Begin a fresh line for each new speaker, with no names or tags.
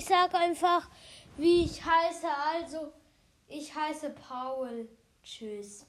Ich sage einfach, wie ich heiße. Also, ich heiße Paul. Tschüss.